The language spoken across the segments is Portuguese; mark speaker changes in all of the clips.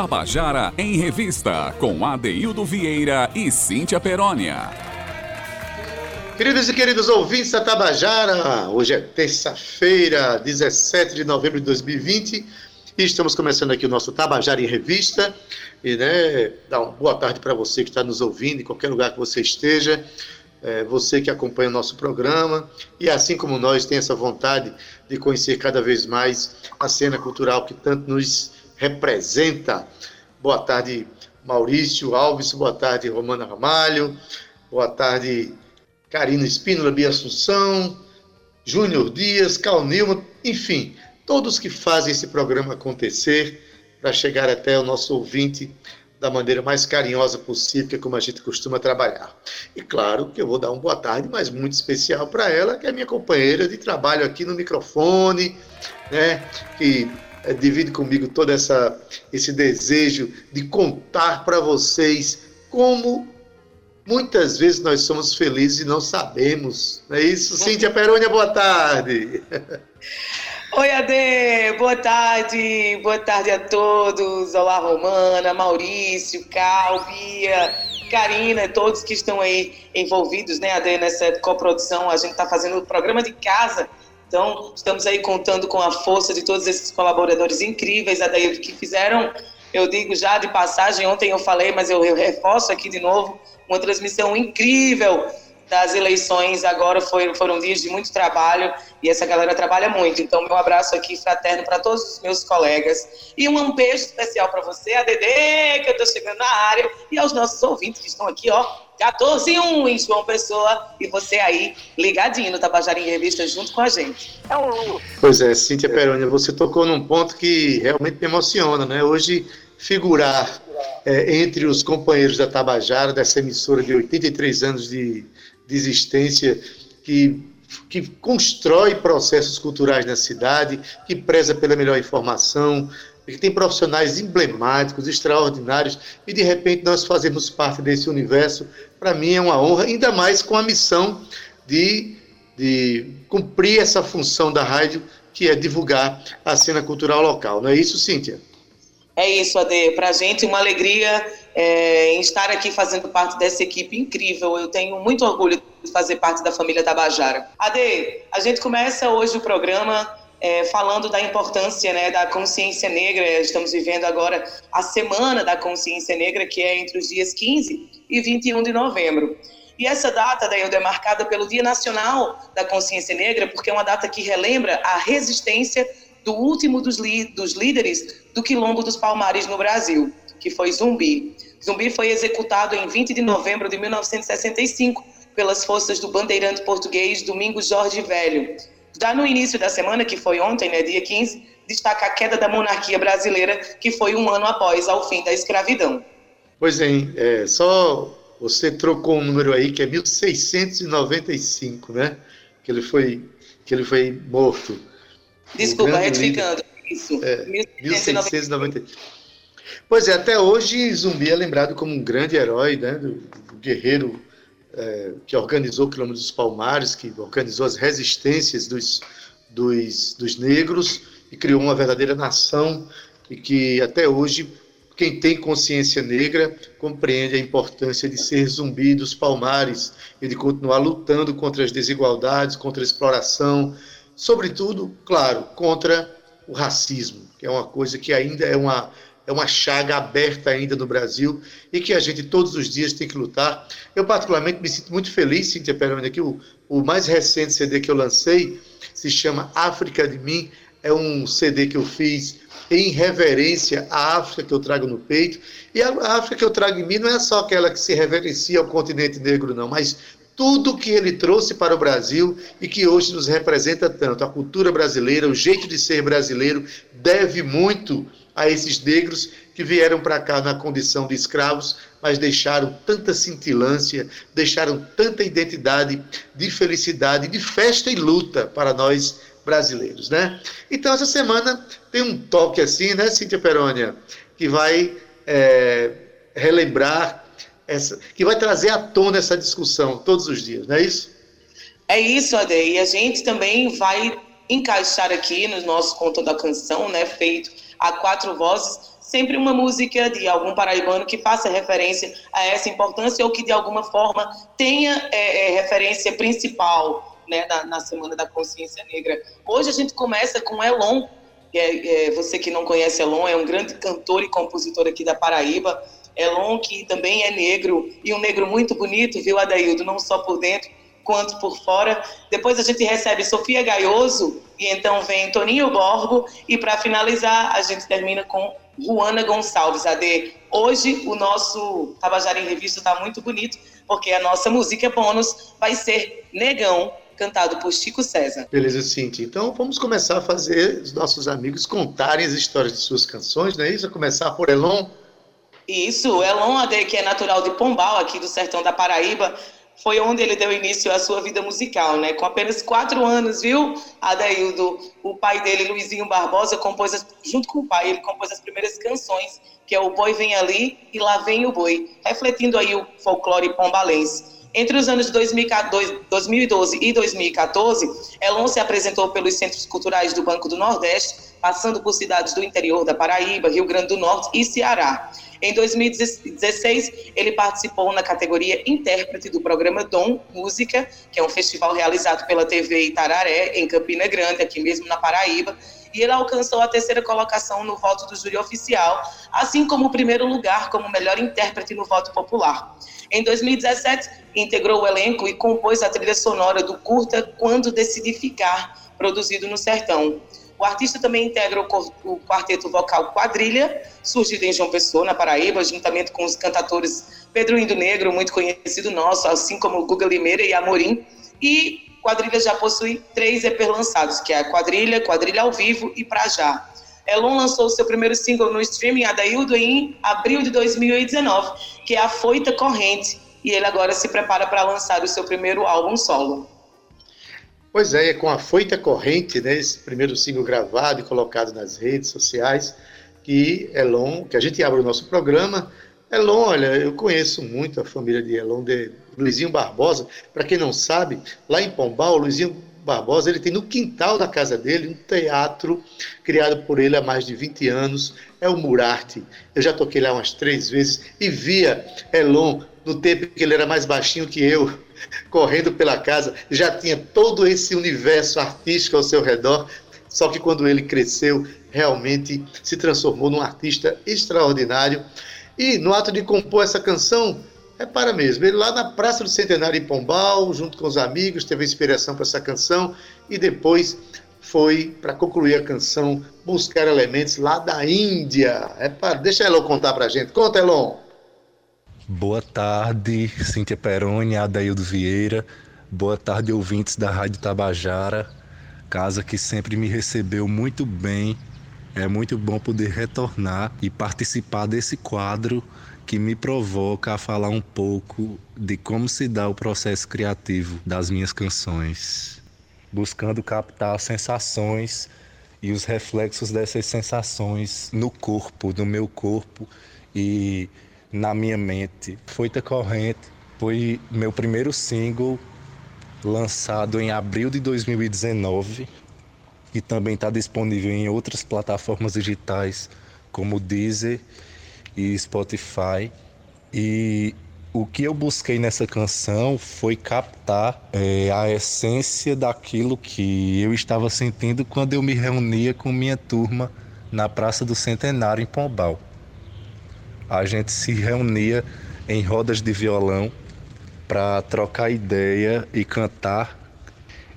Speaker 1: Tabajara em Revista, com Adeildo Vieira e Cíntia Perónia.
Speaker 2: Queridos e queridos ouvintes da Tabajara, hoje é terça-feira, 17 de novembro de 2020, e estamos começando aqui o nosso Tabajara em Revista. E né, dar uma boa tarde para você que está nos ouvindo, em qualquer lugar que você esteja é, você que acompanha o nosso programa e, assim como nós, tem essa vontade de conhecer cada vez mais a cena cultural que tanto nos representa. Boa tarde, Maurício Alves, boa tarde, Romana Ramalho, boa tarde, Karina Espínola, Bia Assunção, Júnior Dias, Cal Nilma, enfim, todos que fazem esse programa acontecer para chegar até o nosso ouvinte da maneira mais carinhosa possível, que é como a gente costuma trabalhar. E claro que eu vou dar uma boa tarde, mas muito especial para ela, que é minha companheira de trabalho aqui no microfone, né, que é, divide comigo todo essa, esse desejo de contar para vocês como muitas vezes nós somos felizes e não sabemos. Não é isso? Cíntia Perônia, boa tarde.
Speaker 3: Oi, Ade, boa tarde, boa tarde a todos. Olá, Romana, Maurício, Cal, Bia, Karina, todos que estão aí envolvidos, né, Ade, nessa coprodução. A gente está fazendo o programa de casa, então estamos aí contando com a força de todos esses colaboradores incríveis, Ade, que fizeram, eu digo já de passagem, ontem eu falei, mas eu reforço aqui de novo, uma transmissão incrível das eleições agora foi, foram dias de muito trabalho e essa galera trabalha muito. Então, meu abraço aqui fraterno para todos os meus colegas. E um beijo especial para você, a Dedê, que eu estou chegando na área, e aos nossos ouvintes que estão aqui, ó, 14 e 1 em João Pessoa, e você aí ligadinho no Tabajara em Revista junto com a gente. É
Speaker 2: um... Pois é, Cíntia Perônia, você tocou num ponto que realmente me emociona, né? Hoje, figurar é, entre os companheiros da Tabajara, dessa emissora de 83 anos de de existência que, que constrói processos culturais na cidade, que preza pela melhor informação, que tem profissionais emblemáticos, extraordinários, e de repente nós fazemos parte desse universo, para mim é uma honra, ainda mais com a missão de, de cumprir essa função da rádio, que é divulgar a cena cultural local. Não é isso, Cíntia?
Speaker 3: É isso, Ade. Para a gente, uma alegria é, em estar aqui fazendo parte dessa equipe incrível. Eu tenho muito orgulho de fazer parte da família Tabajara. Ade, a gente começa hoje o programa é, falando da importância né, da consciência negra. Estamos vivendo agora a Semana da Consciência Negra, que é entre os dias 15 e 21 de novembro. E essa data, daí, é marcada pelo Dia Nacional da Consciência Negra, porque é uma data que relembra a resistência do último dos, dos líderes do Quilombo dos Palmares no Brasil, que foi Zumbi. Zumbi foi executado em 20 de novembro de 1965 pelas forças do bandeirante português Domingos Jorge Velho. Já no início da semana, que foi ontem, né, dia 15, destaca a queda da monarquia brasileira, que foi um ano após ao fim da escravidão.
Speaker 2: Pois é, é só você trocou um número aí que é 1695, né? Que ele foi, que ele foi morto.
Speaker 3: Desculpa, retificando. Isso.
Speaker 2: É, 1690. Pois é, até hoje Zumbi é lembrado como um grande herói, né? Do, do guerreiro é, que organizou o quilômetro dos Palmares, que organizou as resistências dos, dos, dos negros e criou uma verdadeira nação e que até hoje quem tem consciência negra compreende a importância de ser zumbi dos palmares e de continuar lutando contra as desigualdades, contra a exploração, sobretudo, claro, contra o racismo, que é uma coisa que ainda é uma, é uma chaga aberta ainda no Brasil e que a gente todos os dias tem que lutar. Eu, particularmente, me sinto muito feliz, Cíntia Peroni, que o, o mais recente CD que eu lancei se chama África de Mim, é um CD que eu fiz em reverência à África que eu trago no peito. E a África que eu trago em mim não é só aquela que se reverencia ao continente negro, não, mas tudo que ele trouxe para o Brasil e que hoje nos representa tanto. A cultura brasileira, o jeito de ser brasileiro, deve muito a esses negros que vieram para cá na condição de escravos, mas deixaram tanta cintilância, deixaram tanta identidade de felicidade, de festa e luta para nós brasileiros, né? Então essa semana tem um toque assim, né, Cíntia Perônia, que vai é, relembrar essa, que vai trazer à tona essa discussão todos os dias, não é isso?
Speaker 3: É isso, Ade. E a gente também vai encaixar aqui no nosso conto da canção, né, feito a quatro vozes, sempre uma música de algum paraibano que faça referência a essa importância ou que de alguma forma tenha é, é, referência principal né, na, na, Semana da Consciência Negra. Hoje a gente começa com Elon, é, é, você que não conhece Elon, é um grande cantor e compositor aqui da Paraíba. Elon, que também é negro, e um negro muito bonito, viu, Adaildo? Não só por dentro, quanto por fora. Depois a gente recebe Sofia Gaioso, e então vem Toninho Borgo, e para finalizar, a gente termina com Juana Gonçalves, AD. Hoje o nosso Tabajara em Revista está muito bonito, porque a nossa música bônus vai ser Negão, cantado por Chico César.
Speaker 2: Beleza, Cintia. Então vamos começar a fazer os nossos amigos contarem as histórias de suas canções, não é isso? A começar por Elon.
Speaker 3: Isso, Elon Ade, que é natural de Pombal, aqui do sertão da Paraíba, foi onde ele deu início à sua vida musical, né? Com apenas quatro anos, viu, Adaildo? O pai dele, Luizinho Barbosa, compôs, as, junto com o pai, ele compôs as primeiras canções, que é O Boi Vem Ali e Lá Vem o Boi, refletindo aí o folclore pombalense. Entre os anos de 2012 e 2014, Elon se apresentou pelos centros culturais do Banco do Nordeste, passando por cidades do interior da Paraíba, Rio Grande do Norte e Ceará. Em 2016, ele participou na categoria intérprete do programa Dom Música, que é um festival realizado pela TV Itararé, em Campina Grande, aqui mesmo na Paraíba, e ele alcançou a terceira colocação no voto do júri oficial, assim como o primeiro lugar como melhor intérprete no voto popular. Em 2017, integrou o elenco e compôs a trilha sonora do curta Quando Decidi Ficar, produzido no Sertão. O artista também integra o quarteto vocal Quadrilha, surgido em João Pessoa, na Paraíba, juntamente com os cantadores Pedro Indo Negro, muito conhecido nosso, assim como Guga Limeira e Amorim. E Quadrilha já possui três EP lançados, que é a Quadrilha, Quadrilha ao Vivo e Pra Já. Elon lançou seu primeiro single no streaming, Adaildo, em abril de 2019, que é A Foita Corrente, e ele agora se prepara para lançar o seu primeiro álbum solo.
Speaker 2: Pois é, é com a Foita Corrente, né, esse primeiro single gravado e colocado nas redes sociais, que Elon, que a gente abre o nosso programa. Elon, olha, eu conheço muito a família de Elon, de Luizinho Barbosa. Para quem não sabe, lá em Pombal, Luizinho Barbosa, ele tem no quintal da casa dele um teatro criado por ele há mais de 20 anos, é o Murarte. Eu já toquei lá umas três vezes e via Elon no tempo que ele era mais baixinho que eu, correndo pela casa, já tinha todo esse universo artístico ao seu redor. Só que quando ele cresceu, realmente se transformou num artista extraordinário. E no ato de compor essa canção, é para mesmo. Ele lá na Praça do Centenário em Pombal, junto com os amigos, teve inspiração para essa canção e depois foi para concluir a canção buscar elementos lá da Índia. É para, deixa Elon contar para a gente. Conta, Elon.
Speaker 4: Boa tarde, Cíntia Peroni, Adaildo Vieira. Boa tarde, ouvintes da Rádio Tabajara, casa que sempre me recebeu muito bem. É muito bom poder retornar e participar desse quadro que me provoca a falar um pouco de como se dá o processo criativo das minhas canções, buscando captar sensações e os reflexos dessas sensações no corpo, no meu corpo e na minha mente. Foita Corrente foi meu primeiro single lançado em abril de 2019 e também está disponível em outras plataformas digitais como Deezer e Spotify. E o que eu busquei nessa canção foi captar é, a essência daquilo que eu estava sentindo quando eu me reunia com minha turma na Praça do Centenário em Pombal a gente se reunia em rodas de violão para trocar ideia e cantar.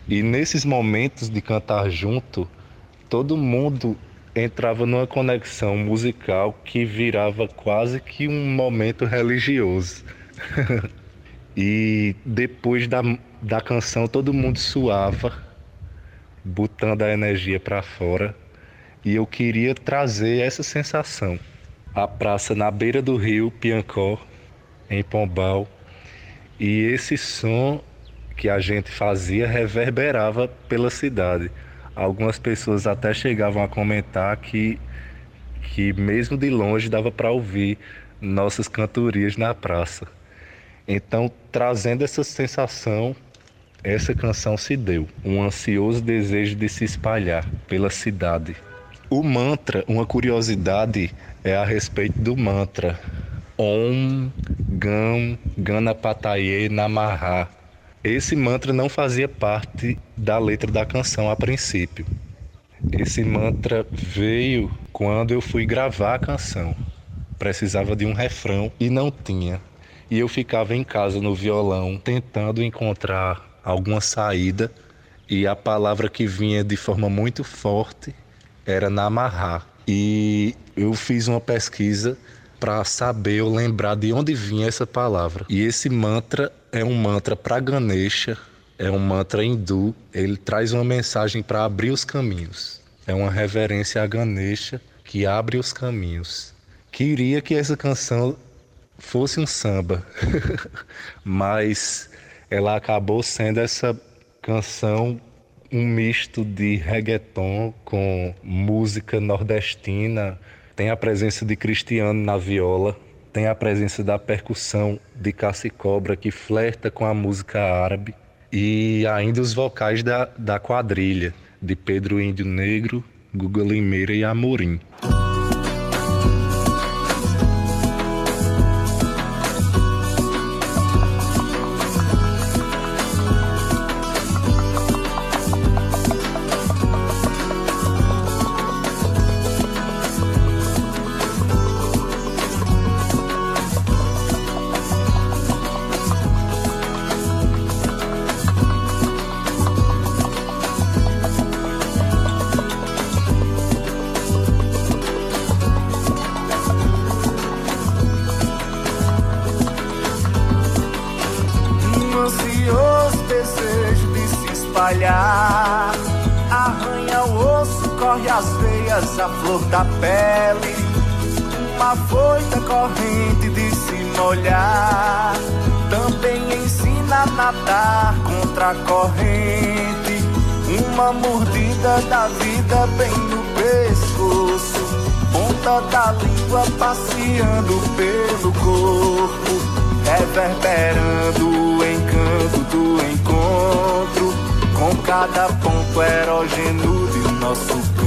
Speaker 4: E nesses momentos de cantar junto, todo mundo entrava numa conexão musical que virava quase que um momento religioso. e depois da, da canção, todo mundo suava, botando a energia para fora. E eu queria trazer essa sensação a praça na beira do rio Piancó, em Pombal, e esse som que a gente fazia reverberava pela cidade. Algumas pessoas até chegavam a comentar que, que mesmo de longe dava para ouvir nossas cantorias na praça. Então, trazendo essa sensação, essa canção se deu, um ansioso desejo de se espalhar pela cidade O mantra, uma curiosidade é a respeito do mantra Om Gam Ganapataye Namaha. Esse mantra não fazia parte da letra da canção a princípio. Esse mantra veio quando eu fui gravar a canção. Precisava de um refrão e não tinha. E eu ficava em casa no violão tentando encontrar alguma saída e a palavra que vinha de forma muito forte era Namaha. E eu fiz uma pesquisa para saber ou lembrar de onde vinha essa palavra. E esse mantra é um mantra para Ganesha, é um mantra hindu, ele traz uma mensagem para abrir os caminhos. É uma reverência a Ganesha que abre os caminhos. Queria que essa canção fosse um samba, mas ela acabou sendo essa canção um misto de reggaeton com música nordestina. Tem a presença de Cristiano na viola, tem a presença da percussão de Cassi Cobra, que flerta com a música árabe, e ainda os vocais da, da quadrilha, de Pedro Índio Negro, Guga Limeira e Amorim.
Speaker 5: Nadar contra a corrente, uma mordida da vida bem no pescoço, ponta da língua passeando pelo corpo, reverberando o encanto do encontro, com cada ponto erógeno de nosso canto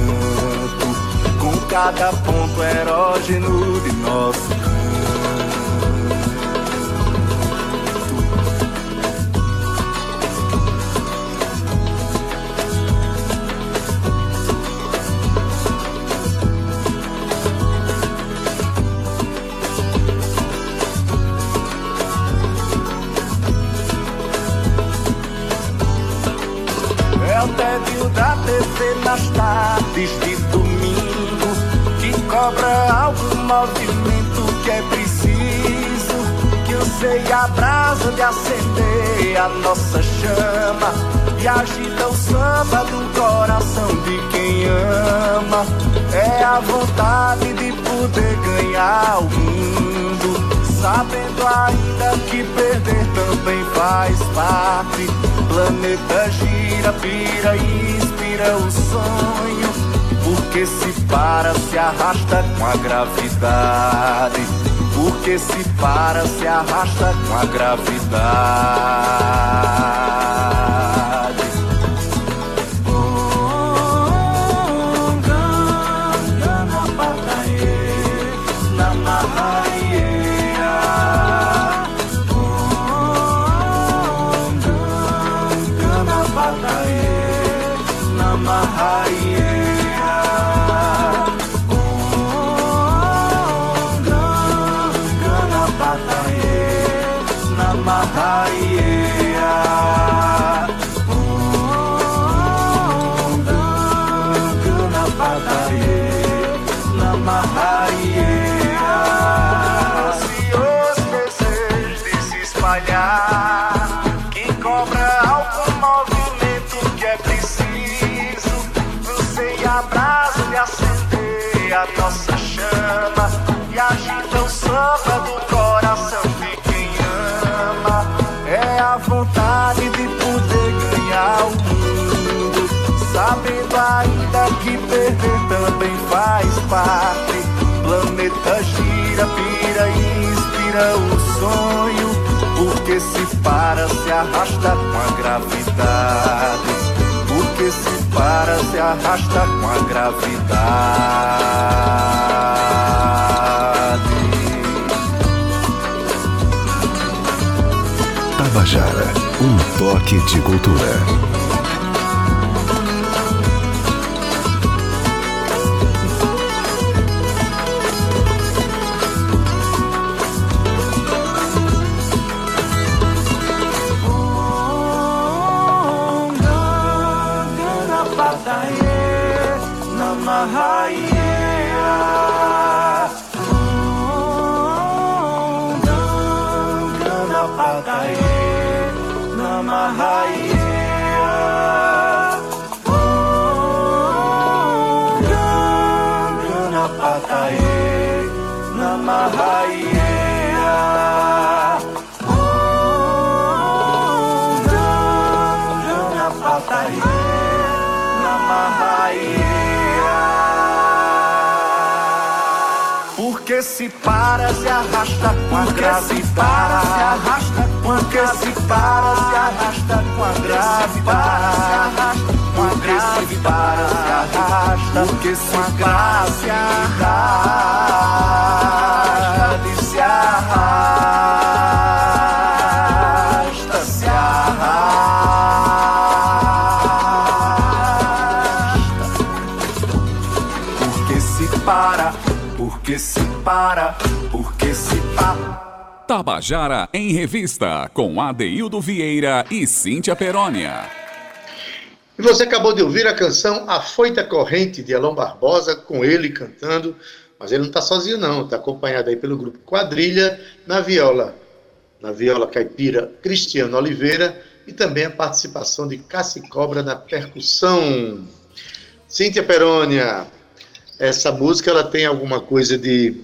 Speaker 5: cada ponto erógeno de nosso sei a brasa de acender a nossa chama e agita o samba do coração de quem ama. É a vontade de poder ganhar o mundo, sabendo ainda que perder também faz parte. Planeta gira, pira e inspira o sonho porque se para, se arrasta com a gravidade. Porque se para, se arrasta com a gravidade. Parte. Planeta gira, pira e inspira o sonho. Porque se para, se arrasta com a gravidade. Porque se para se arrasta com a gravidade.
Speaker 6: Tabajara, um toque de cultura.
Speaker 5: Se para, se arrasta com a gravidade. Se para, se arrasta Porque se para, se arrasta com a gravidade. Se arrasta com a gravidade. Se para, se arrasta. Porque se para,
Speaker 1: Tabajara em Revista, com Adeildo Vieira e Cíntia Perónia.
Speaker 2: E você acabou de ouvir a canção A Foita Corrente, de Alão Barbosa, com ele cantando, mas ele não está sozinho não, está acompanhado aí pelo grupo Quadrilha, na viola, na viola caipira Cristiano Oliveira, e também a participação de Cassi Cobra na percussão. Cíntia Perônia, essa música ela tem alguma coisa de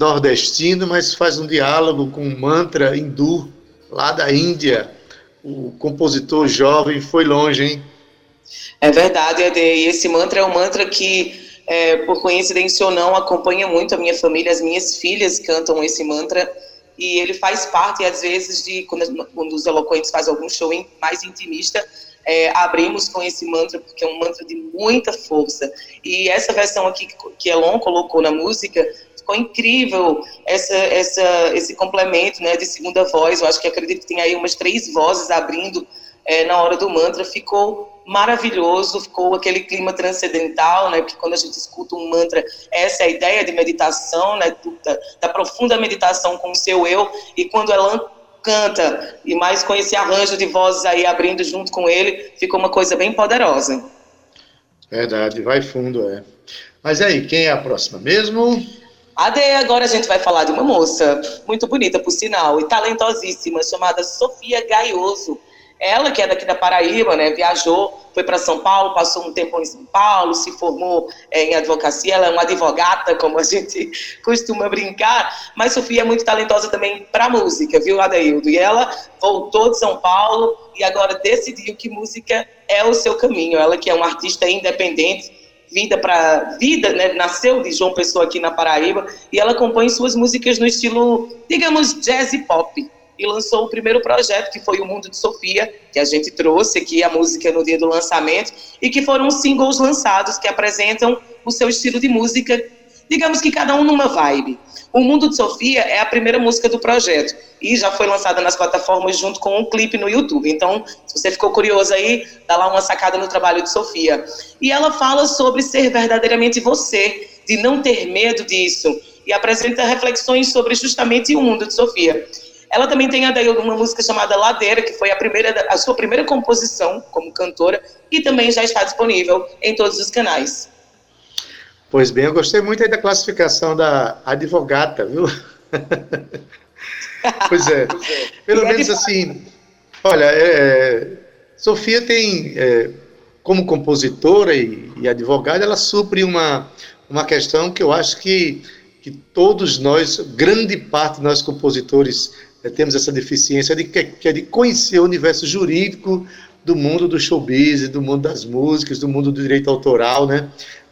Speaker 2: nordestino, mas faz um diálogo com um mantra hindu lá da Índia. O compositor jovem foi longe, hein?
Speaker 3: É verdade, Ade. E esse mantra é um mantra que, é, por coincidência ou não, acompanha muito a minha família. As minhas filhas cantam esse mantra e ele faz parte, às vezes, de quando, quando os eloquentes fazem algum show mais intimista, é, abrimos com esse mantra, porque é um mantra de muita força. E essa versão aqui que Elon colocou na música ficou incrível essa, essa, esse complemento né, de segunda voz. Eu acho que acredito que tem aí umas três vozes abrindo é, na hora do mantra. Ficou maravilhoso, ficou aquele clima transcendental, né? Porque quando a gente escuta um mantra, essa é a ideia de meditação, né? Da, da profunda meditação com o seu eu. E quando ela canta e mais com esse arranjo de vozes aí abrindo junto com ele, ficou uma coisa bem poderosa.
Speaker 2: Verdade, vai fundo, é. Mas aí, quem é a próxima mesmo?
Speaker 3: Ade, agora a gente vai falar de uma moça muito bonita, por sinal, e talentosíssima, chamada Sofia Gaioso. Ela, que é daqui da Paraíba, né, viajou, foi para São Paulo, passou um tempo em São Paulo, se formou é, em advocacia, ela é uma advogata, como a gente costuma brincar, mas Sofia é muito talentosa também para música, viu, Adaildo? E ela voltou de São Paulo e agora decidiu que música é o seu caminho. Ela que é uma artista independente, vida para vida, né? nasceu de João Pessoa aqui na Paraíba, e ela compõe suas músicas no estilo, digamos, jazz e pop e lançou o primeiro projeto, que foi o Mundo de Sofia, que a gente trouxe aqui a música no dia do lançamento, e que foram singles lançados que apresentam o seu estilo de música, digamos que cada um numa vibe. O Mundo de Sofia é a primeira música do projeto e já foi lançada nas plataformas junto com um clipe no YouTube. Então, se você ficou curioso aí, dá lá uma sacada no trabalho de Sofia. E ela fala sobre ser verdadeiramente você, de não ter medo disso, e apresenta reflexões sobre justamente o mundo de Sofia. Ela também tem uma música chamada Ladeira, que foi a, primeira, a sua primeira composição como cantora, e também já está disponível em todos os canais.
Speaker 2: Pois bem, eu gostei muito aí da classificação da advogata, viu? pois é. Pelo menos assim, olha, é, Sofia tem, é, como compositora e, e, advogada, ela supre uma, uma questão que eu acho que, que todos nós, grande parte de nós compositores, é, temos essa deficiência de que, é de conhecer o universo jurídico do mundo do showbiz, do mundo das músicas, do mundo do direito autoral, né?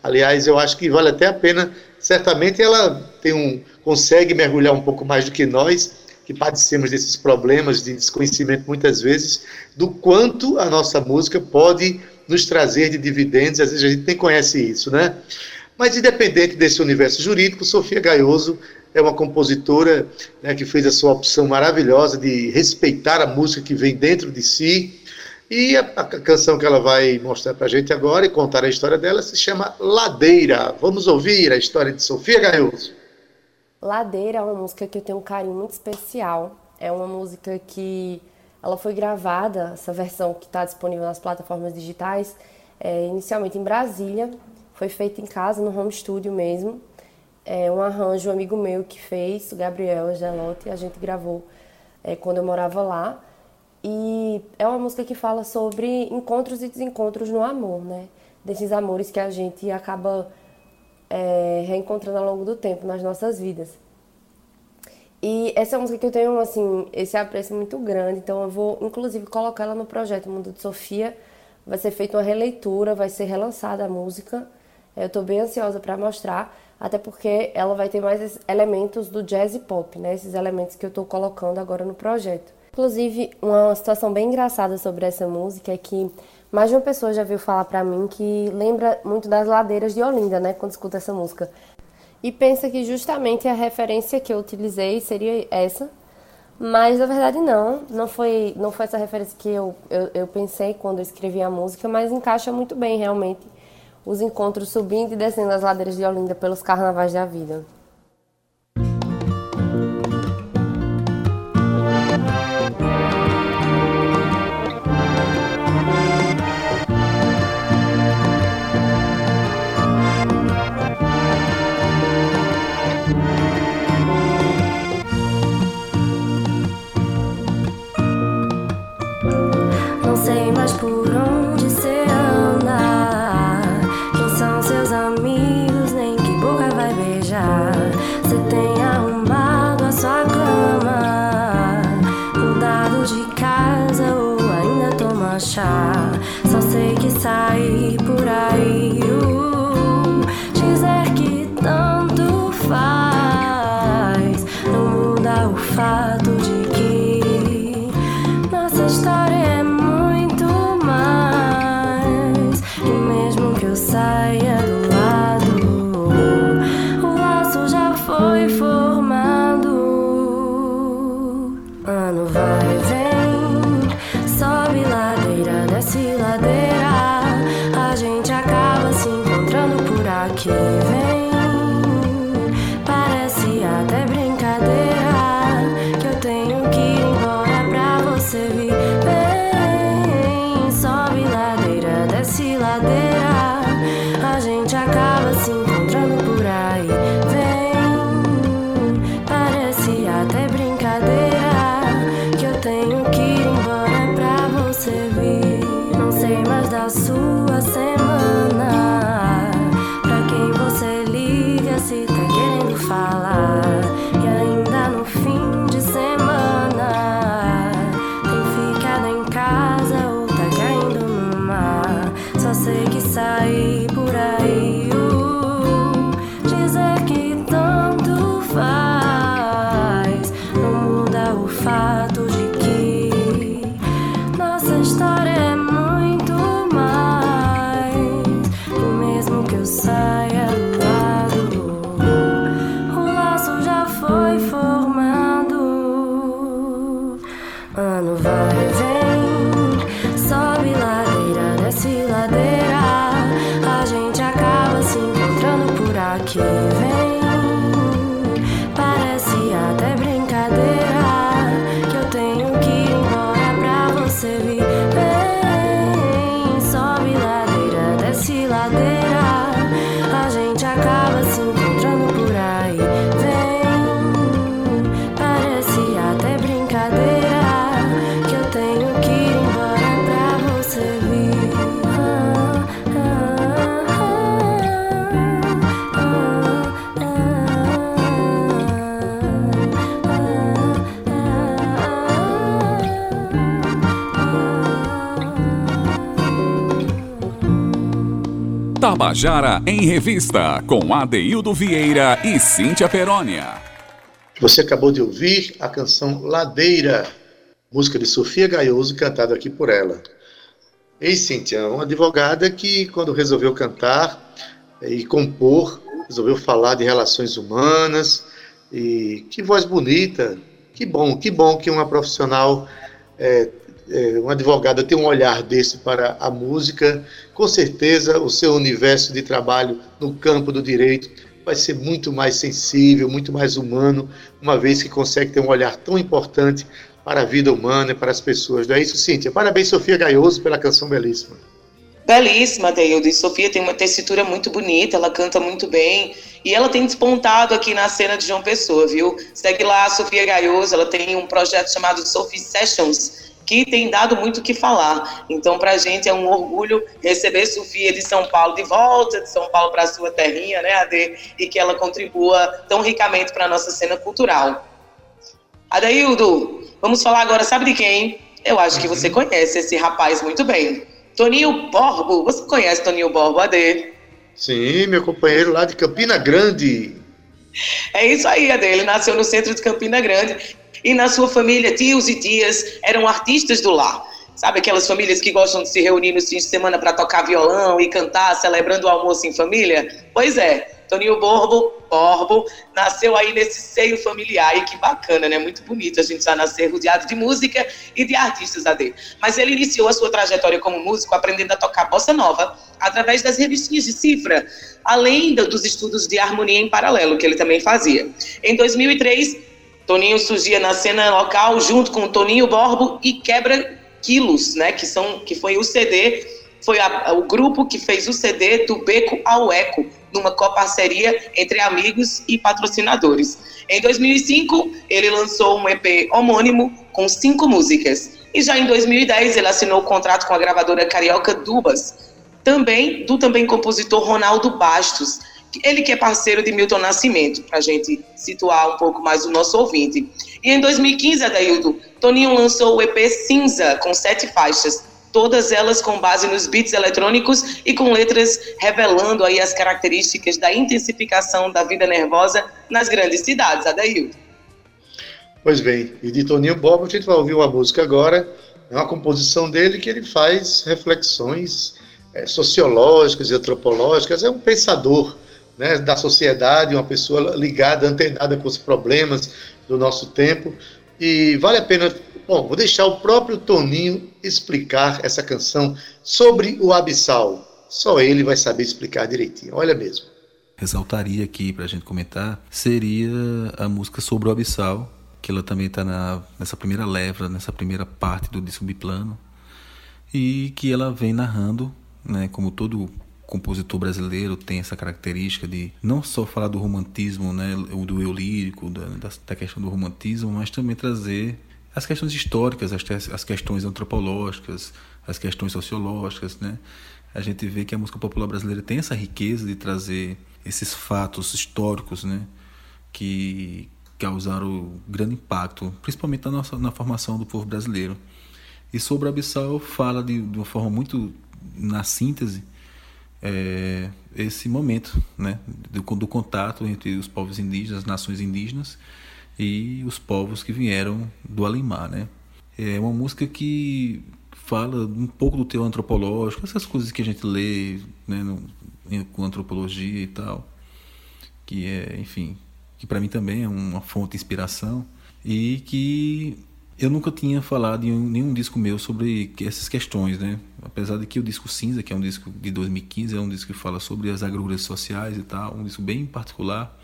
Speaker 2: Aliás, eu acho que vale até a pena. Certamente ela tem um consegue mergulhar um pouco mais do que nós, que padecemos desses problemas de desconhecimento muitas vezes, do quanto a nossa música pode nos trazer de dividendos, às vezes a gente nem conhece isso, né? Mas independente desse universo jurídico, Sofia Gaioso é uma compositora né, que fez a sua opção maravilhosa de respeitar a música que vem dentro de si. E a, a canção que ela vai mostrar para a gente agora e contar a história dela se chama Ladeira. Vamos ouvir a história de Sofia Gaioso.
Speaker 7: Ladeira é uma música que eu tenho um carinho muito especial. É uma música que ela foi gravada, essa versão que está disponível nas plataformas digitais, é, inicialmente em Brasília. Foi feita em casa, no home studio mesmo. É um arranjo um amigo meu que fez, o Gabriel Angelotti, a gente gravou é, quando eu morava lá. E é uma música que fala sobre encontros e desencontros no amor, né? Desses amores que a gente acaba é, reencontrando ao longo do tempo nas nossas vidas. E essa é música que eu tenho, assim, esse apreço muito grande, então eu vou, inclusive, colocar ela no projeto Mundo de Sofia. Vai ser feita uma releitura, vai ser relançada a música. Eu estou bem ansiosa para mostrar, até porque ela vai ter mais elementos do jazz e pop, né? Esses elementos que eu estou colocando agora no projeto. Inclusive, uma situação bem engraçada sobre essa música é que mais de uma pessoa já veio falar para mim que lembra muito das ladeiras de Olinda, né, quando escuta essa música. E pensa que justamente a referência que eu utilizei seria essa, mas na verdade não, não foi, não foi essa referência que eu, eu, eu pensei quando eu escrevi a música, mas encaixa muito bem realmente os encontros subindo e descendo as ladeiras de Olinda pelos carnavais da vida.
Speaker 1: Tabajara em Revista, com Adeildo Vieira e Cíntia Perónia.
Speaker 2: Você acabou de ouvir a canção Ladeira, música de Sofia Gaioso, cantada aqui por ela. Ei, Cíntia, uma advogada que, quando resolveu cantar e compor, resolveu falar de relações humanas, e que voz bonita, que bom, que bom que uma profissional, é, é, uma advogada tem um olhar desse para a música. Com certeza o seu universo de trabalho no campo do direito vai ser muito mais sensível, muito mais humano, uma vez que consegue ter um olhar tão importante para a vida humana e para as pessoas. Não é isso, Cíntia? Parabéns, Sofia Gaioso, pela canção belíssima.
Speaker 3: Belíssima, Deildo. Sofia tem uma tessitura muito bonita, ela canta muito bem. E ela tem despontado aqui na cena de João Pessoa, viu? Segue lá a Sofia Gaioso, ela tem um projeto chamado Sophie Sessions, que tem dado muito o que falar. Então, para a gente é um orgulho receber Sofia de São Paulo de volta, de São Paulo para a sua terrinha, né, Ade? E que ela contribua tão ricamente para a nossa cena cultural. Adaildo, vamos falar agora, sabe de quem? Eu acho que você conhece esse rapaz muito bem. Toninho Borbo. Você conhece Toninho Borbo, Ade?
Speaker 2: Sim, meu companheiro lá de Campina Grande.
Speaker 3: É isso aí, Ade. Ele nasceu no centro de Campina Grande e na sua família, tios e tias eram artistas do lar. Sabe aquelas famílias que gostam de se reunir nos fins de semana para tocar violão e cantar, celebrando o almoço em família? Pois é, Toninho Borbo, Borbo nasceu aí nesse seio familiar e que bacana, né? Muito bonito a gente já nascer rodeado de música e de artistas AD. Mas ele iniciou a sua trajetória como músico aprendendo a tocar bossa nova através das revistinhas de cifra, além dos estudos de harmonia em paralelo que ele também fazia. Em 2003, Toninho surgia na cena local junto com Toninho Borbo e Quebra Quilos, né? Que são que foi o CD foi a, o grupo que fez o CD do Beco ao Eco, numa coparceria entre amigos e patrocinadores. Em 2005, ele lançou um EP homônimo com cinco músicas. E já em 2010, ele assinou o contrato com a gravadora carioca Dubas, também do também compositor Ronaldo Bastos, ele que é parceiro de Milton Nascimento, para a gente situar um pouco mais o nosso ouvinte. E em 2015, Adaildo, Toninho lançou o EP Cinza, com sete faixas, todas elas com base nos beats eletrônicos e com letras revelando aí as características da intensificação da vida nervosa nas grandes cidades, Adaildo.
Speaker 2: Pois bem, e de Toninho Bob a gente vai ouvir uma música agora, é uma composição dele que ele faz reflexões é, sociológicas e antropológicas, é um pensador né, da sociedade, uma pessoa ligada, antenada com os problemas do nosso tempo, e vale a pena Bom, vou deixar o próprio Toninho explicar essa canção sobre o abissal. Só ele vai saber explicar direitinho. Olha mesmo.
Speaker 8: Ressaltaria aqui para a gente comentar seria a música sobre o abissal, que ela também está nessa primeira leva, nessa primeira parte do disco biplano, e que ela vem narrando, né, como todo compositor brasileiro tem essa característica de não só falar do romantismo, né, do eu lírico, da, da questão do romantismo, mas também trazer as questões históricas, as, as questões antropológicas, as questões sociológicas, né? A gente vê que a música popular brasileira tem essa riqueza de trazer esses fatos históricos, né? Que causaram grande impacto, principalmente na, nossa, na formação do povo brasileiro. E sobre a Abissal fala de, de uma forma muito na síntese é, esse momento né, do, do contato entre os povos indígenas, as nações indígenas e os povos que vieram do Alimar, né? É uma música que fala um pouco do teu antropológico, essas coisas que a gente lê, né, no, com antropologia e tal, que é, enfim, que para mim também é uma fonte de inspiração e que eu nunca tinha falado em nenhum disco meu sobre essas questões, né? Apesar de que o disco Cinza, que é um disco de 2015, é um disco que fala sobre as agruras sociais e tal, um disco bem particular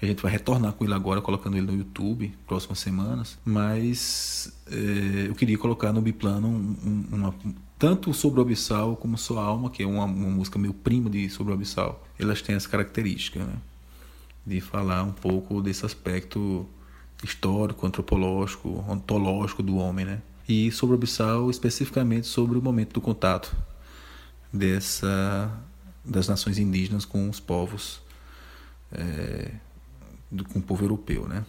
Speaker 8: que a gente vai retornar com ele agora, colocando ele no YouTube, próximas semanas. Mas é, eu queria colocar no biplano um, uma, tanto sobre o Abissal como Sua Alma, que é uma, uma música meio prima de sobre o Abissal. Elas têm essa característica, né? De falar um pouco desse aspecto histórico, antropológico, ontológico do homem, né? E sobre o Abissal, especificamente sobre o momento do contato dessa das nações indígenas com os povos é, do, com o povo europeu, né?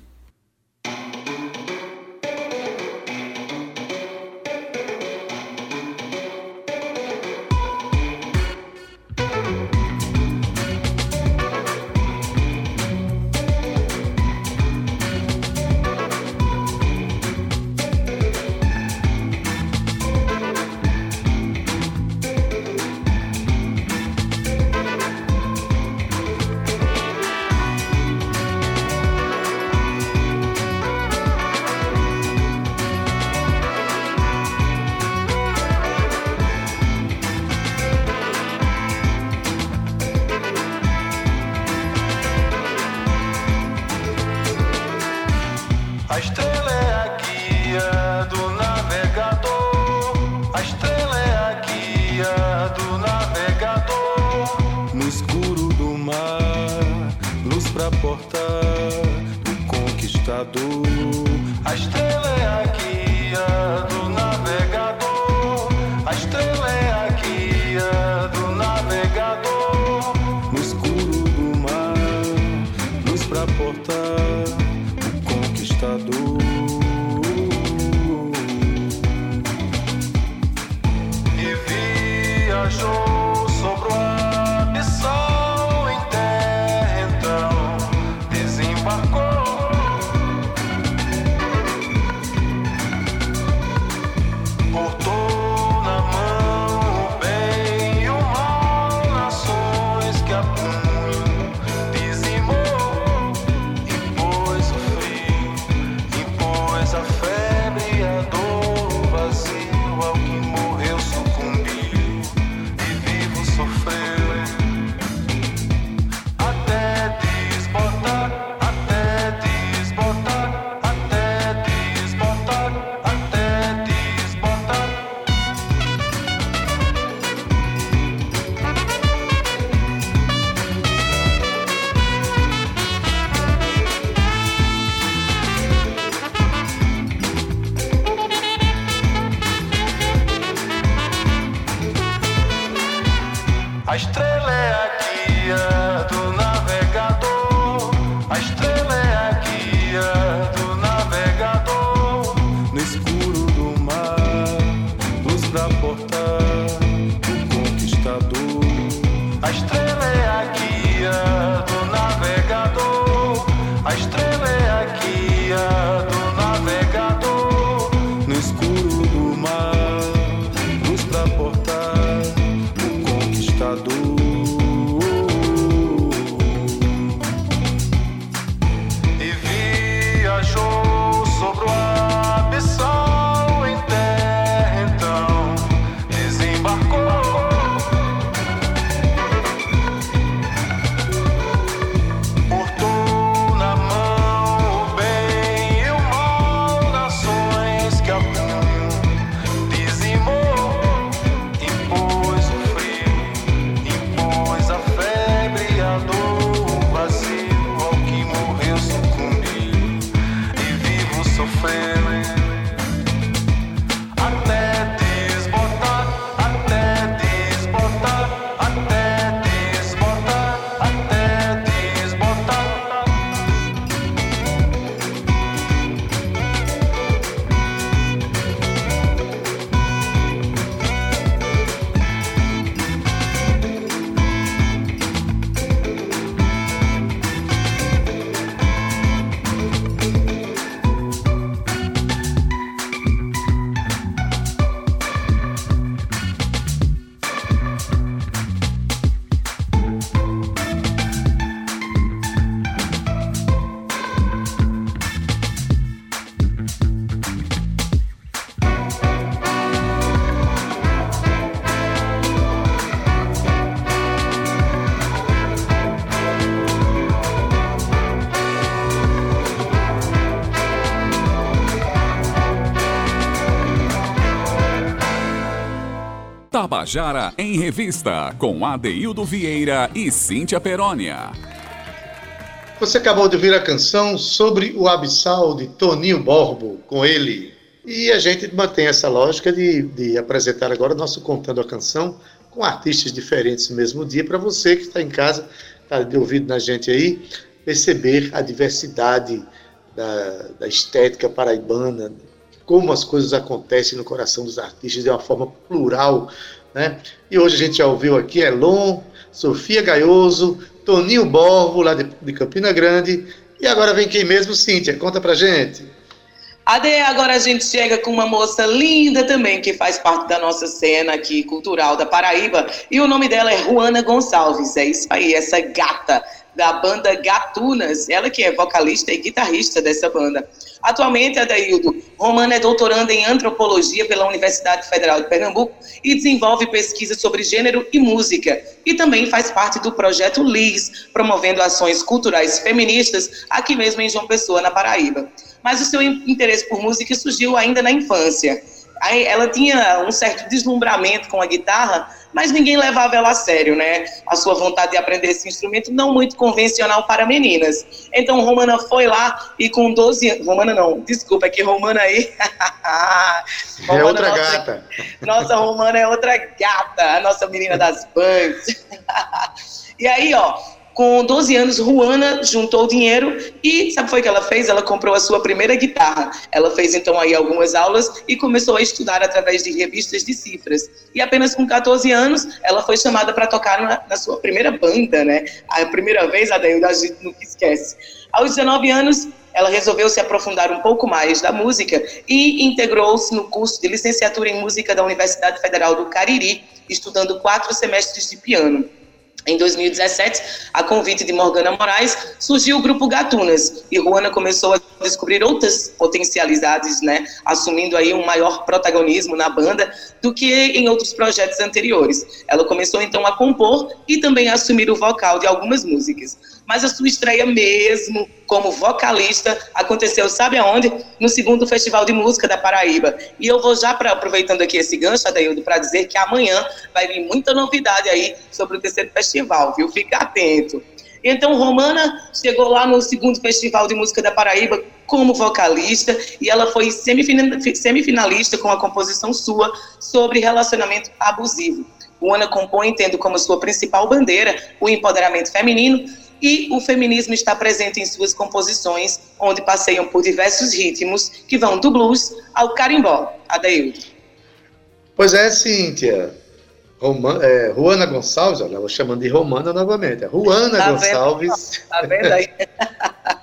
Speaker 1: Tabajara em Revista, com Adeildo Vieira e Cíntia Perónia.
Speaker 2: Você acabou de ouvir a canção sobre o Abissal de Toninho Borbo, com ele. E a gente mantém essa lógica de, de apresentar agora nosso Contando a Canção com artistas diferentes no mesmo dia, para você que está em casa, está de ouvido na gente aí, perceber a diversidade da, da estética paraibana, como as coisas acontecem no coração dos artistas de uma forma plural. Né? E hoje a gente já ouviu aqui Elon, Sofia Gaioso, Toninho Borbo, lá de, de Campina Grande. E agora vem quem mesmo, Cíntia? Conta pra gente.
Speaker 3: Ade, agora a gente chega com uma moça linda também, que faz parte da nossa cena aqui cultural da Paraíba, e o nome dela é Juana Gonçalves. É isso aí, essa gata da banda Gatunas, ela que é vocalista e guitarrista dessa banda. Atualmente, Adaildo, Romana é doutoranda em antropologia pela Universidade Federal de Pernambuco e desenvolve pesquisa sobre gênero e música. E também faz parte do projeto LIS, promovendo ações culturais feministas aqui mesmo em João Pessoa, na Paraíba. Mas o seu interesse por música surgiu ainda na infância. Ela tinha um certo deslumbramento com a guitarra, mas ninguém levava ela a sério, né? A sua vontade de aprender esse instrumento não muito convencional para meninas. Então Romana foi lá e com 12 anos, Romana não, desculpa, é que Romana aí
Speaker 2: é Romana, é outra nossa, gata.
Speaker 3: Nossa Romana é outra gata, a nossa menina das bandas. e aí, ó, com 12 anos, Juana juntou dinheiro e sabe o que foi ela fez? Ela comprou a sua primeira guitarra. Ela fez então aí algumas aulas e começou a estudar através de revistas de cifras. E apenas com 14 anos, ela foi chamada para tocar na, na, sua primeira banda, né? A primeira vez, a a gente nunca esquece. Aos 19 anos, ela resolveu se aprofundar um pouco mais da música e integrou-se no curso de licenciatura em música da Universidade Federal do Cariri, estudando quatro semestres de piano. Em 2017, a convite de Morgana Moraes, surgiu o grupo Gatunas e Juana começou a descobrir outras potencialidades, né, assumindo aí um maior protagonismo na banda do que em outros projetos anteriores. Ela começou então a compor e também a assumir o vocal de algumas músicas mas a sua estreia mesmo como vocalista aconteceu, sabe aonde? No segundo Festival de Música da Paraíba. E eu vou já, pra, aproveitando aqui esse gancho, Adaildo, para dizer que amanhã vai vir muita novidade aí sobre o terceiro festival, viu? Fica atento. Então, Romana chegou lá no segundo Festival de Música da Paraíba como vocalista e ela foi semifinalista com a composição sua sobre relacionamento abusivo. Juana compõe tendo como sua principal bandeira o empoderamento feminino e o feminismo está presente em suas composições, onde passeiam por diversos ritmos que vão do blues ao carimbó. Adeildo.
Speaker 2: Pois é, Cíntia. Roma, é, Juana Gonçalves, olha, eu vou chamando de Romana novamente. É Juana tá Gonçalves. Tá vendo aí?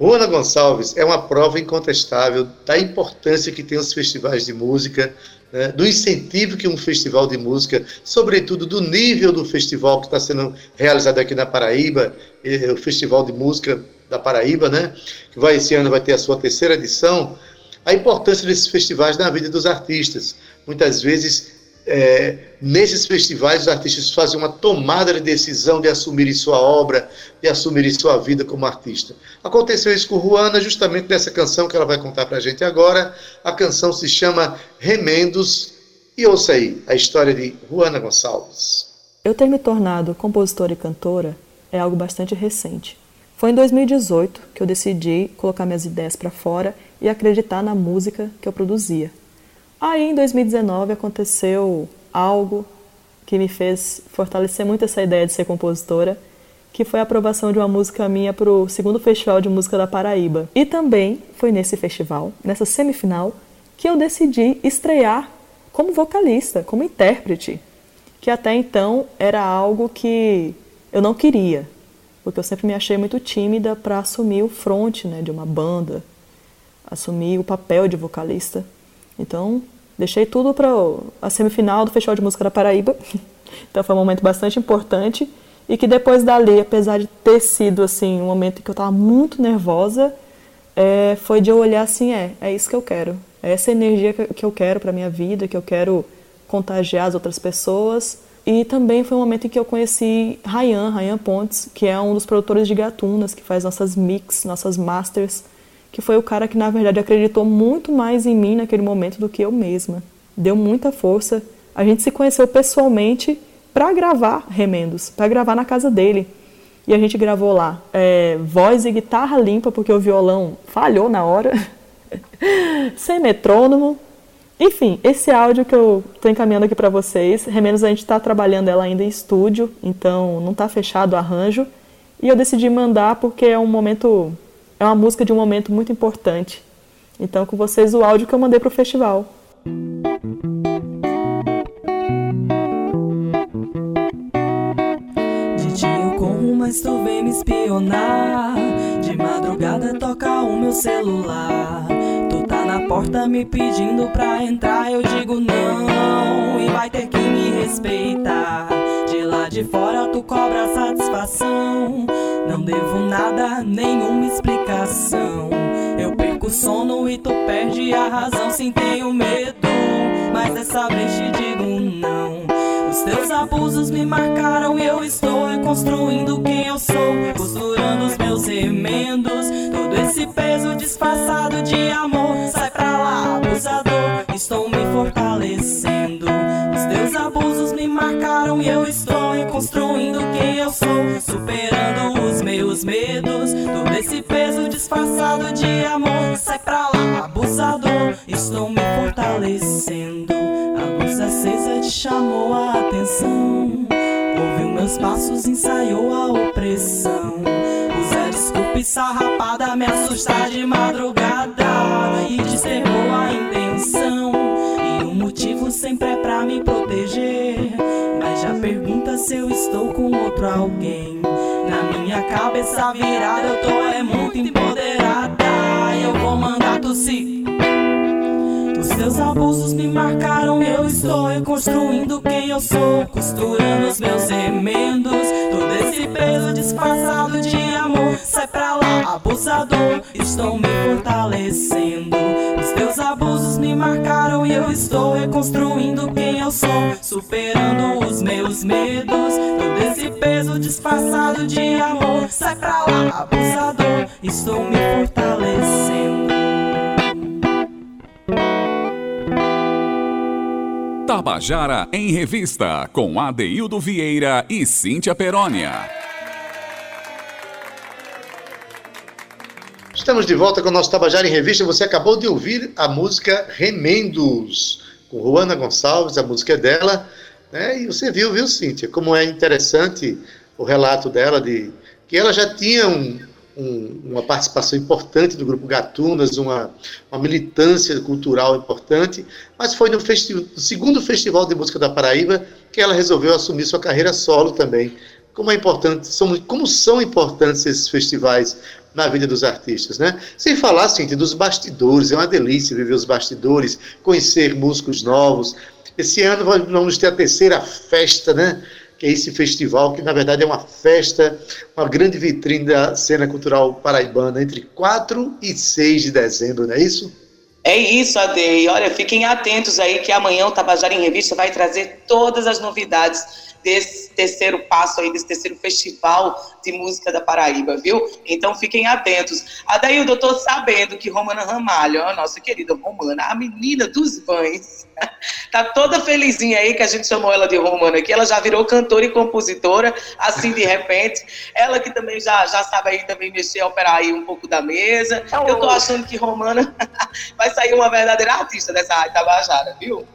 Speaker 2: Juana Gonçalves é uma prova incontestável da importância que tem os festivais de música né, do incentivo que um festival de música, sobretudo do nível do festival que está sendo realizado aqui na Paraíba, o Festival de Música da Paraíba, né, que vai esse ano vai ter a sua terceira edição, a importância desses festivais na vida dos artistas. Muitas vezes é, nesses festivais os artistas fazem uma tomada de decisão de assumirem sua obra, de assumirem sua vida como artista. Aconteceu isso com Juana, justamente nessa canção que ela vai contar para a gente agora. A canção se chama Remendos. E ouça aí a história de Juana Gonçalves.
Speaker 9: Eu ter me tornado compositora e cantora é algo bastante recente. Foi em 2018 que eu decidi colocar minhas ideias para fora e acreditar na música que eu produzia. Aí em 2019 aconteceu algo que me fez fortalecer muito essa ideia de ser compositora, que foi a aprovação de uma música minha para o segundo Festival de Música da Paraíba. E também foi nesse festival, nessa semifinal, que eu decidi estrear como vocalista, como intérprete, que até então era algo que eu não queria, porque eu sempre me achei muito tímida para assumir o front né, de uma banda, assumir o papel de vocalista. Então, Deixei tudo para a semifinal do Festival de Música da Paraíba. Então foi um momento bastante importante e que depois dali, apesar de ter sido assim um momento em que eu estava muito nervosa, é, foi de eu olhar assim, é, é isso que eu quero. É essa energia que eu quero para minha vida, que eu quero contagiar as outras pessoas. E também foi um momento em que eu conheci Ryan, Ryan Pontes, que é um dos produtores de Gatunas, que faz nossas mix, nossas masters que foi o cara que na verdade acreditou muito mais em mim naquele momento do que eu mesma. Deu muita força. A gente se conheceu pessoalmente para gravar Remendos, para gravar na casa dele. E a gente gravou lá é, voz e guitarra limpa, porque o violão falhou na hora, sem metrônomo. Enfim, esse áudio que eu estou encaminhando aqui para vocês, Remendos a gente está trabalhando ela ainda em estúdio, então não está fechado o arranjo. E eu decidi mandar porque é um momento é uma música de um momento muito importante. Então, com vocês, o áudio que eu mandei para o festival.
Speaker 10: De dia eu corro, mas tu vem me espionar. De madrugada toca o meu celular. Tu tá na porta me pedindo pra entrar, eu digo não. E vai ter que me respeitar. Lá de fora tu cobra satisfação. Não devo nada, nenhuma explicação. Eu perco o sono e tu perde a razão. Sim, tenho medo, mas dessa vez te digo não. Os teus abusos me marcaram e eu estou reconstruindo quem eu sou. Costurando os meus remendos. Todo esse peso disfarçado de amor. Sai pra lá, abusador. Estou me fortalecendo. Os teus abusos me marcaram e eu estou reconstruindo quem eu sou. Superando os meus medos. Todo esse peso disfarçado de amor. Sai pra lá, abusador. Estou me fortalecendo. A luz acesa te chamou a atenção. Ouviu meus passos, ensaiou a opressão. Usa desculpa e sarrapada, me assustar de madrugada. E desterrou a intenção. E o motivo sempre é pra me proteger. Pergunta se eu estou com outro alguém. Na minha cabeça virada, eu tô é muito empoderada. Eu vou mandar tossir. Os seus abusos me marcaram eu estou reconstruindo quem eu sou. Costurando os meus remendos. Todo esse peso disfarçado de amor. Sai pra lá, abusador. Estou me fortalecendo. Os teus abusos me marcaram e eu estou reconstruindo quem eu sou. Superando os meus medos. Todo esse peso disfarçado de amor. Sai pra lá, abusador. Estou me fortalecendo.
Speaker 1: Tabajara em Revista, com Adeildo Vieira e Cíntia Perónia.
Speaker 2: Estamos de volta com o nosso Tabajara em Revista. Você acabou de ouvir a música Remendos, com Juana Gonçalves, a música é dela. Né? E você viu, viu, Cíntia, como é interessante o relato dela de que ela já tinha um, um, uma participação importante do grupo Gatunas, uma, uma militância cultural importante, mas foi no, no, segundo Festival de Música da Paraíba que ela resolveu assumir sua carreira solo também. Como, é importante, são, como são importantes esses festivais na vida dos artistas, né? Sem falar, assim, dos bastidores, é uma delícia viver os bastidores, conhecer músicos novos. Esse ano vamos ter a terceira festa, né? Que é esse festival, que na verdade é uma festa, uma grande vitrine da cena cultural paraibana, entre 4 e 6 de dezembro, não é isso?
Speaker 3: É isso, Ade. Olha, fiquem atentos aí que amanhã o Tabajara em Revista vai trazer todas as novidades desse terceiro passo aí, desse terceiro festival de música da Paraíba, viu? Então fiquem atentos. Adaildo, eu tô sabendo que Romana Ramalho, a nossa querida Romana, a menina dos vães, tá toda felizinha aí que a gente chamou ela de Romana aqui. Ela já virou cantora e compositora, assim de repente. Ela que também já, já sabe aí também mexer, operar aí um pouco da mesa. Eu tô achando que Romana vai sair uma verdadeira artista dessa rádio Tabajara, viu?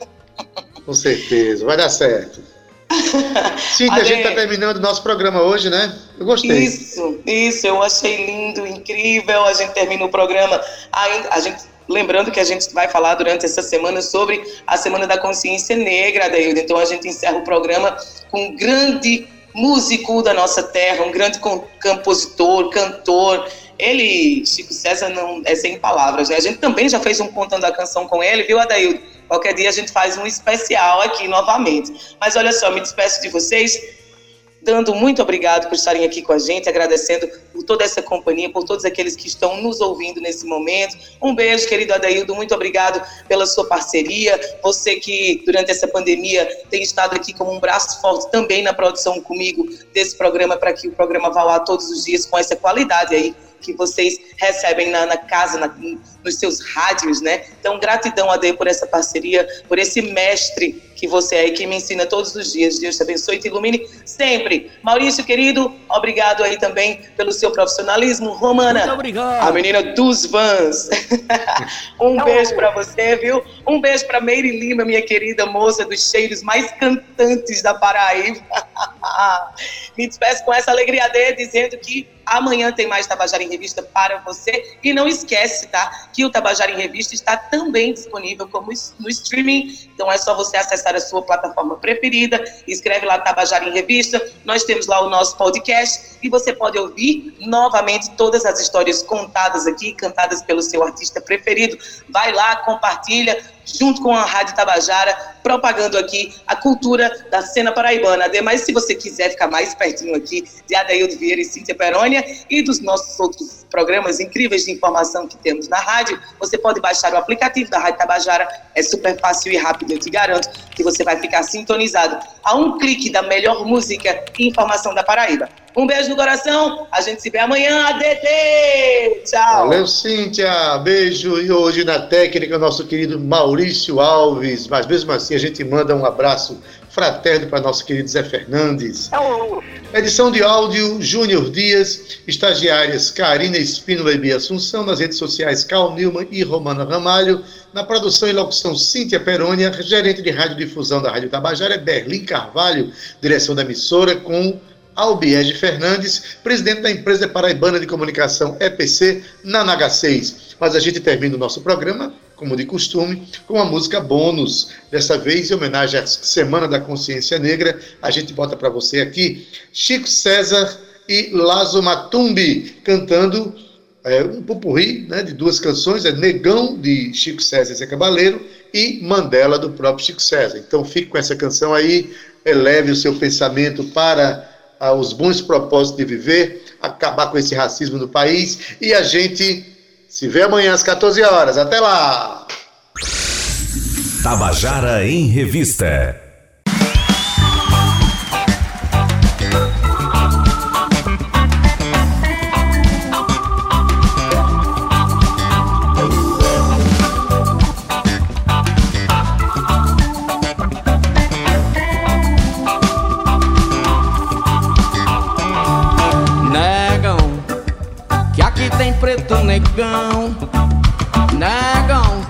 Speaker 2: Com certeza, vai dar certo. Sim, a gente está terminando o nosso programa hoje, né? Eu gostei.
Speaker 3: Isso, isso, eu achei lindo, incrível. A gente termina o programa. A, a gente, lembrando que a gente vai falar durante essa semana sobre a Semana da Consciência Negra, Adeildo. Então a gente encerra o programa com um grande músico da nossa terra, um grande compositor, cantor. Ele, Chico César, não é sem palavras. Né? A gente também já fez um contando a canção com ele, viu, Adaildo? Qualquer dia a gente faz um especial aqui novamente. Mas olha só, me despeço de vocês, dando muito obrigado por estarem aqui com a gente, agradecendo por toda essa companhia, por todos aqueles que estão nos ouvindo nesse momento. Um beijo, querido Adaildo, muito obrigado pela sua parceria. Você que durante essa pandemia tem estado aqui como um braço forte também na produção comigo desse programa, para que o programa vá lá todos os dias com essa qualidade aí que vocês recebem na, na casa, na, nos seus rádios, né? Então, gratidão a Deus por essa parceria, por esse mestre que você é e que me ensina todos os dias. Deus te abençoe e te ilumine sempre. Maurício, querido, obrigado aí também pelo seu profissionalismo. Romana, Muito obrigado. a menina dos vans. um beijo para você, viu? Um beijo para Meire Lima, minha querida moça dos cheiros mais cantantes da Paraíba. Me despeço com essa alegria dele, dizendo que amanhã tem mais Tabajara em Revista para você. E não esquece, tá? Que o Tabajara em Revista está também disponível como no streaming. Então é só você acessar a sua plataforma preferida, escreve lá Tabajara em Revista. Nós temos lá o nosso podcast e você pode ouvir novamente todas as histórias contadas aqui, cantadas pelo seu artista preferido. Vai lá, compartilha junto com a Rádio Tabajara, propagando aqui a cultura da cena paraibana. Ademais, se você quiser ficar mais pertinho aqui de Adaildo Vieira e Cíntia Perônia e dos nossos outros programas incríveis de informação que temos na rádio, você pode baixar o aplicativo da Rádio Tabajara. É super fácil e rápido, eu te garanto que você vai ficar sintonizado a um clique da melhor música e informação da Paraíba. Um beijo no coração. A gente se vê amanhã. ADT! Tchau.
Speaker 2: Valeu, Cíntia. Beijo. E hoje na técnica, nosso querido Maurício Alves. Mas mesmo assim, a gente manda um abraço fraterno para nosso querido Zé Fernandes. Edição de áudio, Júnior Dias. Estagiárias, Karina Espínola e Bia Assunção. Nas redes sociais, Cal Nilman e Romana Ramalho. Na produção e locução, Cíntia Perônia. Gerente de radiodifusão da Rádio Tabajara, Berlim Carvalho. Direção da emissora com Albiege Fernandes, presidente da empresa paraibana de comunicação EPC, na Naga 6. Mas a gente termina o nosso programa, como de costume, com a música bônus. Dessa vez, em homenagem à Semana da Consciência Negra, a gente bota para você aqui Chico César e Lazo Matumbi cantando é, um pupurri né, de duas canções, é Negão, de Chico César e Zé Cabaleiro, e Mandela, do próprio Chico César. Então fique com essa canção aí, eleve o seu pensamento para aos bons propósitos de viver, acabar com esse racismo no país e a gente se vê amanhã às 14 horas. Até lá!
Speaker 6: Tabajara em Revista.
Speaker 11: Negão, negam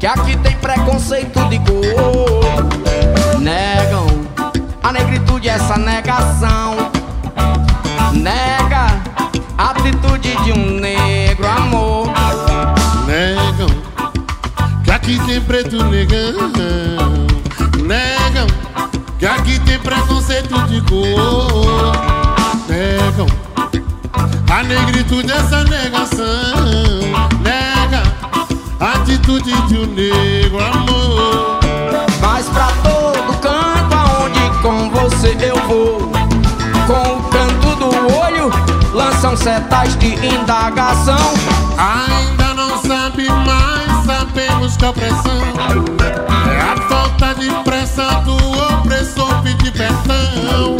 Speaker 11: que aqui tem preconceito de cor. Negam a negritude, essa negação. Nega a atitude de um negro amor.
Speaker 12: Negam que aqui tem preto negão. Negam que aqui tem preconceito de cor. A negritude, essa negação Nega a atitude de um negro amor.
Speaker 11: Mas pra todo canto aonde com você eu vou? Com o canto do olho lançam setas de indagação.
Speaker 12: Ainda não sabe mais, sabemos que a opressão É a falta de pressa do opressor pedir perdão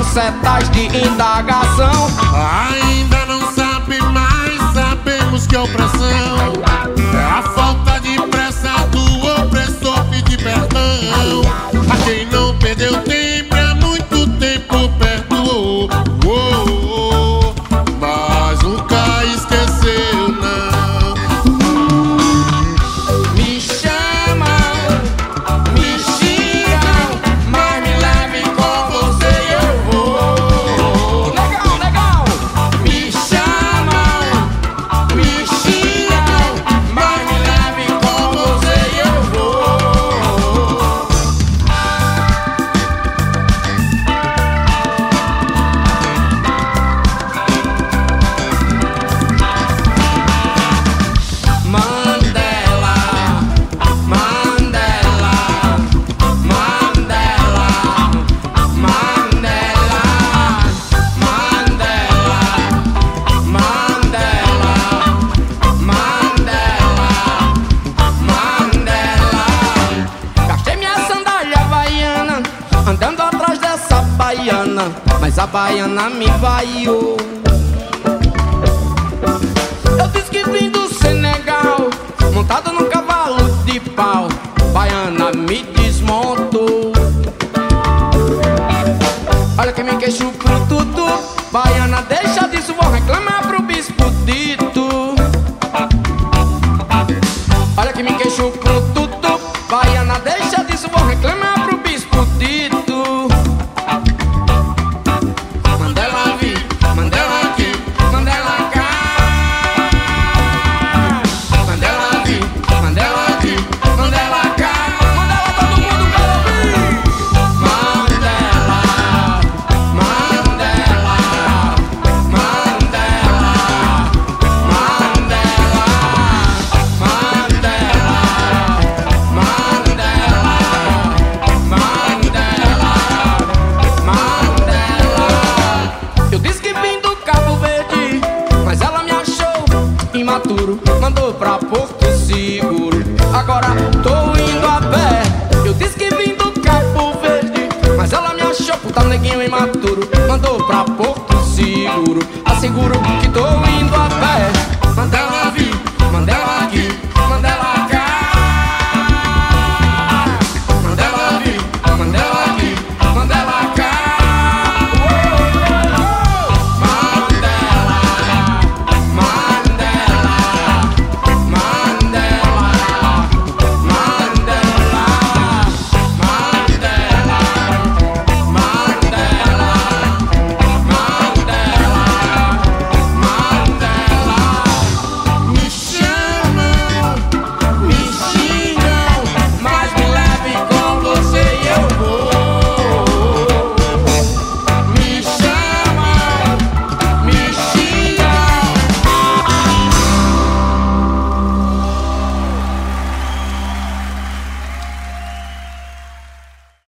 Speaker 11: lançam setas de indagação.
Speaker 12: Ainda não sabe mais, sabemos que é opressão